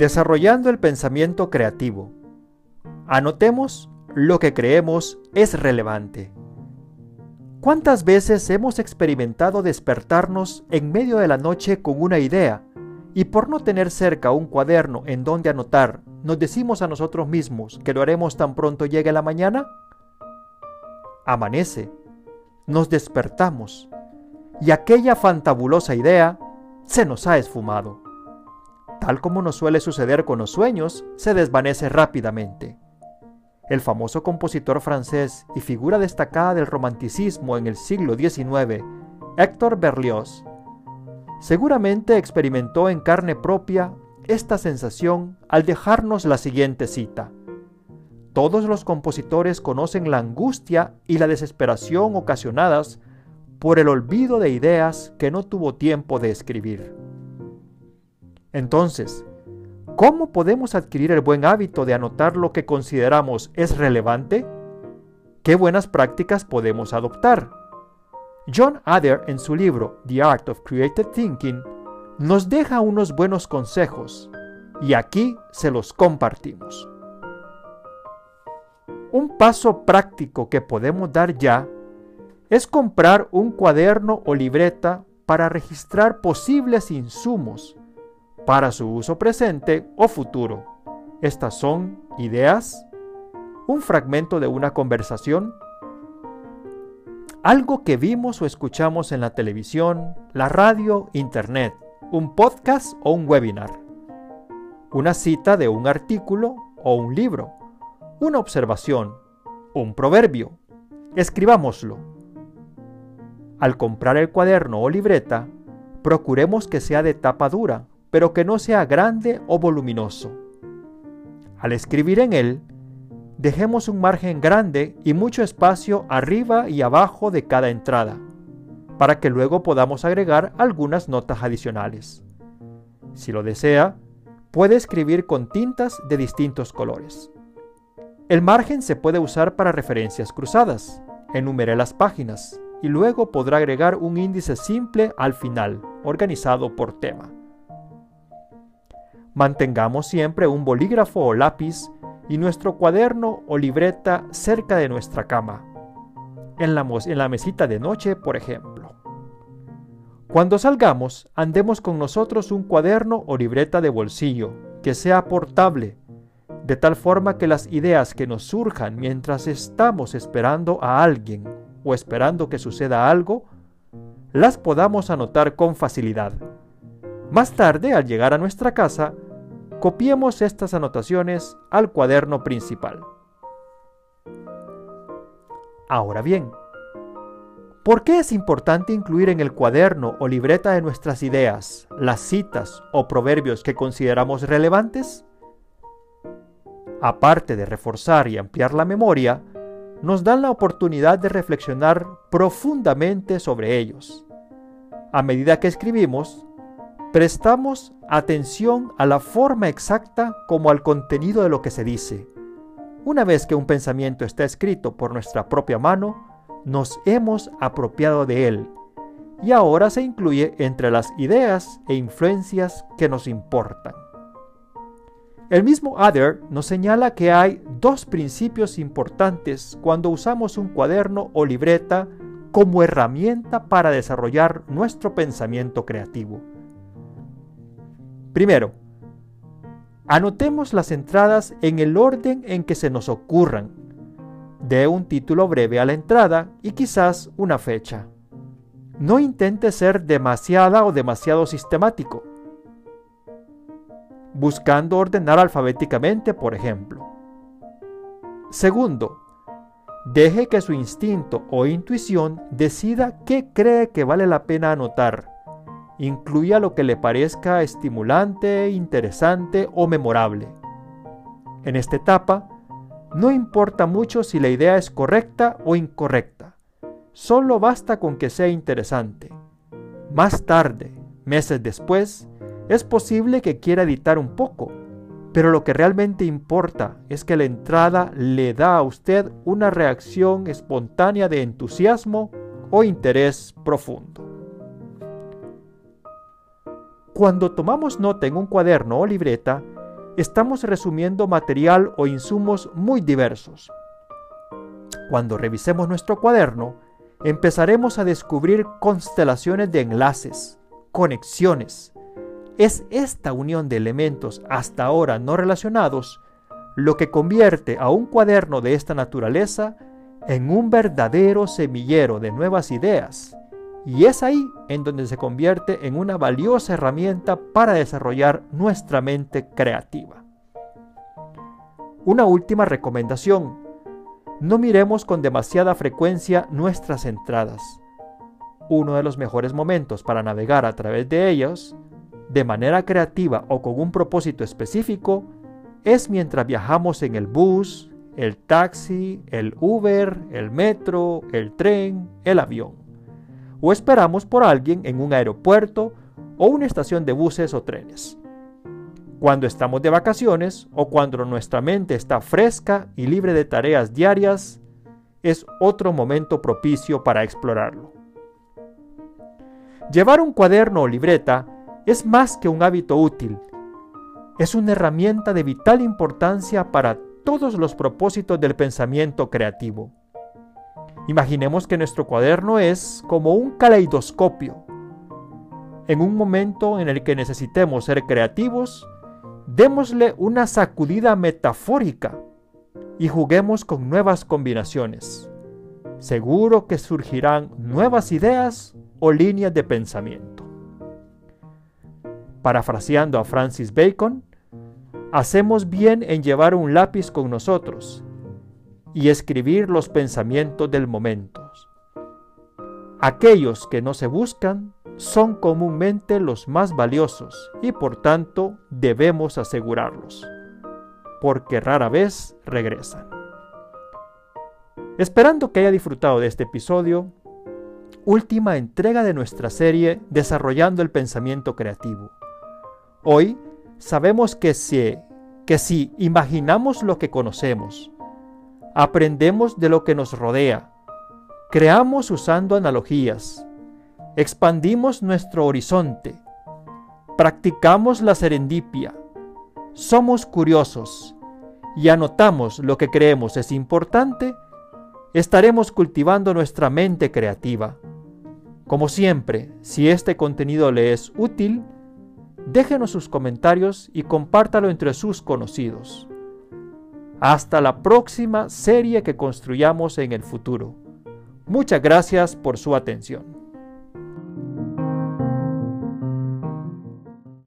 Desarrollando el pensamiento creativo. Anotemos lo que creemos es relevante. ¿Cuántas veces hemos experimentado despertarnos en medio de la noche con una idea y por no tener cerca un cuaderno en donde anotar, nos decimos a nosotros mismos que lo haremos tan pronto llegue la mañana? Amanece, nos despertamos y aquella fantabulosa idea se nos ha esfumado. Tal como nos suele suceder con los sueños, se desvanece rápidamente. El famoso compositor francés y figura destacada del romanticismo en el siglo XIX, Héctor Berlioz, seguramente experimentó en carne propia esta sensación al dejarnos la siguiente cita. Todos los compositores conocen la angustia y la desesperación ocasionadas por el olvido de ideas que no tuvo tiempo de escribir. Entonces, ¿cómo podemos adquirir el buen hábito de anotar lo que consideramos es relevante? ¿Qué buenas prácticas podemos adoptar? John Adair en su libro The Art of Creative Thinking nos deja unos buenos consejos y aquí se los compartimos. Un paso práctico que podemos dar ya es comprar un cuaderno o libreta para registrar posibles insumos para su uso presente o futuro. Estas son ideas, un fragmento de una conversación, algo que vimos o escuchamos en la televisión, la radio, internet, un podcast o un webinar, una cita de un artículo o un libro, una observación, un proverbio. Escribámoslo. Al comprar el cuaderno o libreta, procuremos que sea de tapa dura, pero que no sea grande o voluminoso. Al escribir en él, dejemos un margen grande y mucho espacio arriba y abajo de cada entrada, para que luego podamos agregar algunas notas adicionales. Si lo desea, puede escribir con tintas de distintos colores. El margen se puede usar para referencias cruzadas. Enumere las páginas y luego podrá agregar un índice simple al final, organizado por tema. Mantengamos siempre un bolígrafo o lápiz y nuestro cuaderno o libreta cerca de nuestra cama, en la, mesita de noche, por ejemplo. Cuando salgamos, andemos con nosotros un cuaderno o libreta de bolsillo, que sea portable, de tal forma que las ideas que nos surjan mientras estamos esperando a alguien o esperando que suceda algo, las podamos anotar con facilidad. Más tarde, al llegar a nuestra casa, copiemos estas anotaciones al cuaderno principal. Ahora bien, ¿por qué es importante incluir en el cuaderno o libreta de nuestras ideas las citas o proverbios que consideramos relevantes? Aparte de reforzar y ampliar la memoria, nos dan la oportunidad de reflexionar profundamente sobre ellos. A medida que escribimos, prestamos atención a la forma exacta como al contenido de lo que se dice. Una vez que un pensamiento está escrito por nuestra propia mano, nos hemos apropiado de él y ahora se incluye entre las ideas e influencias que nos importan. El mismo Adair nos señala que hay dos principios importantes cuando usamos un cuaderno o libreta como herramienta para desarrollar nuestro pensamiento creativo. Primero, anotemos las entradas en el orden en que se nos ocurran. Dé un título breve a la entrada y quizás una fecha. No intente ser demasiada o demasiado sistemático buscando ordenar alfabéticamente, por ejemplo. Segundo, deje que su instinto o intuición decida qué cree que vale la pena anotar. Incluya lo que le parezca estimulante, interesante o memorable. En esta etapa, no importa mucho si la idea es correcta o incorrecta. Solo basta con que sea interesante. Más tarde, meses después, es posible que quiera editar un poco, pero lo que realmente importa es que la entrada le da a usted una reacción espontánea de entusiasmo o interés profundo. Cuando tomamos nota en un cuaderno o libreta, estamos resumiendo material o insumos muy diversos. Cuando revisemos nuestro cuaderno, empezaremos a descubrir constelaciones de enlaces, conexiones. Es esta unión de elementos hasta ahora no relacionados lo que convierte a un cuaderno de esta naturaleza en un verdadero semillero de nuevas ideas. Y es ahí en donde se convierte en una valiosa herramienta para desarrollar nuestra mente creativa. Una última recomendación. No miremos con demasiada frecuencia nuestras entradas. Uno de los mejores momentos para navegar a través de ellas, de manera creativa o con un propósito específico, es mientras viajamos en el bus, el taxi, el Uber, el metro, el tren, el avión. O esperamos por alguien en un aeropuerto o una estación de buses o trenes. Cuando estamos de vacaciones o cuando nuestra mente está fresca y libre de tareas diarias, es otro momento propicio para explorarlo. Llevar un cuaderno o libreta es más que un hábito útil. Es una herramienta de vital importancia para todos los propósitos del pensamiento creativo. Imaginemos que nuestro cuaderno es como un caleidoscopio. En un momento en el que necesitemos ser creativos, démosle una sacudida metafórica y juguemos con nuevas combinaciones. Seguro que surgirán nuevas ideas o líneas de pensamiento. Parafraseando a Francis Bacon, hacemos bien en llevar un lápiz con nosotros y escribir los pensamientos del momento. Aquellos que no se buscan son comúnmente los más valiosos y por tanto debemos asegurarlos, porque rara vez regresan. Esperando que haya disfrutado de este episodio, última entrega de nuestra serie Desarrollando el Pensamiento Creativo. Hoy sabemos que si, que si imaginamos lo que conocemos, aprendemos de lo que nos rodea, creamos usando analogías, expandimos nuestro horizonte, practicamos la serendipia, somos curiosos y anotamos lo que creemos es importante, estaremos cultivando nuestra mente creativa. Como siempre, si este contenido le es útil, déjenos sus comentarios y compártalo entre sus conocidos. Hasta la próxima serie que construyamos en el futuro. Muchas gracias por su atención.